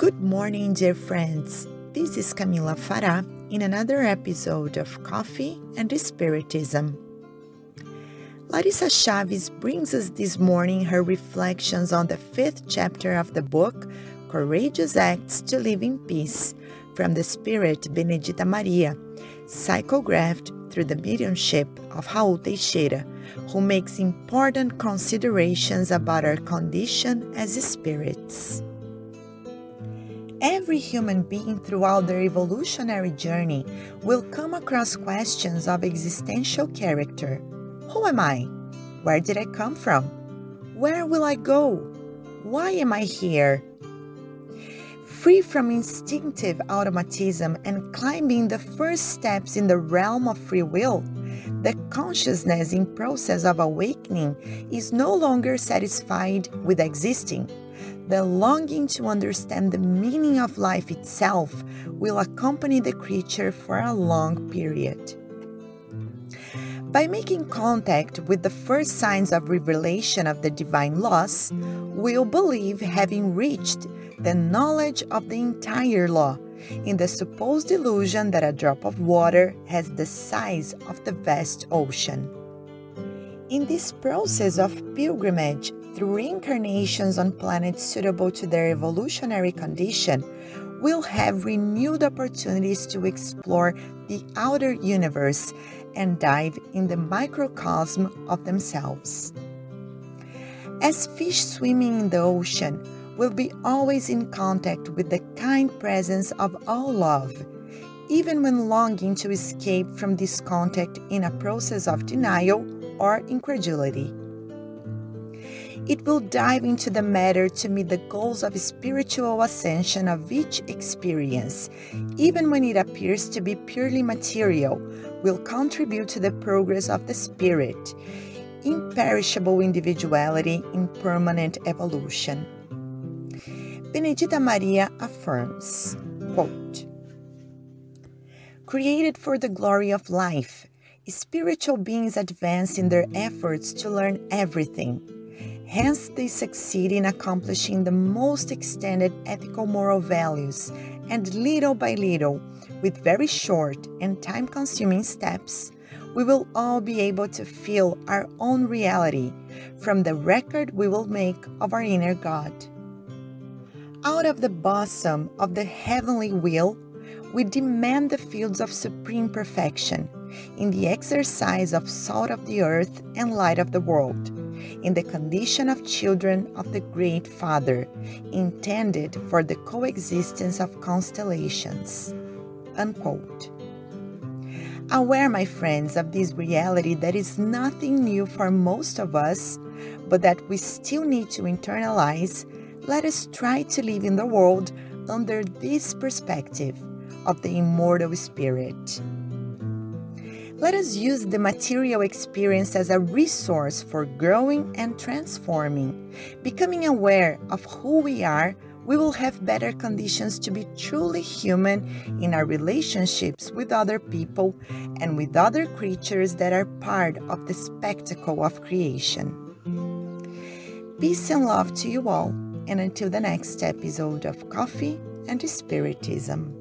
Good morning, dear friends. This is Camila Farah in another episode of Coffee and Spiritism. Larissa Chaves brings us this morning her reflections on the fifth chapter of the book Courageous Acts to Live in Peace from the Spirit Benedita Maria, psychographed through the mediumship of Raul Teixeira, who makes important considerations about our condition as spirits. Every human being throughout their evolutionary journey will come across questions of existential character. Who am I? Where did I come from? Where will I go? Why am I here? Free from instinctive automatism and climbing the first steps in the realm of free will, the consciousness in process of awakening is no longer satisfied with existing the longing to understand the meaning of life itself will accompany the creature for a long period. By making contact with the first signs of revelation of the divine laws, we'll believe having reached the knowledge of the entire law in the supposed illusion that a drop of water has the size of the vast ocean. In this process of pilgrimage through reincarnations on planets suitable to their evolutionary condition, we'll have renewed opportunities to explore the outer universe and dive in the microcosm of themselves. As fish swimming in the ocean will be always in contact with the kind presence of all love, even when longing to escape from this contact in a process of denial or incredulity. It will dive into the matter to meet the goals of spiritual ascension of each experience, even when it appears to be purely material, will contribute to the progress of the spirit, imperishable individuality in permanent evolution. Benedita Maria affirms, quote, Created for the glory of life, spiritual beings advance in their efforts to learn everything Hence, they succeed in accomplishing the most extended ethical moral values, and little by little, with very short and time consuming steps, we will all be able to feel our own reality from the record we will make of our inner God. Out of the bosom of the heavenly will, we demand the fields of supreme perfection in the exercise of salt of the earth and light of the world in the condition of children of the Great Father, intended for the coexistence of constellations. Unquote. Aware, my friends, of this reality that is nothing new for most of us, but that we still need to internalize, let us try to live in the world under this perspective of the immortal spirit. Let us use the material experience as a resource for growing and transforming. Becoming aware of who we are, we will have better conditions to be truly human in our relationships with other people and with other creatures that are part of the spectacle of creation. Peace and love to you all, and until the next episode of Coffee and Spiritism.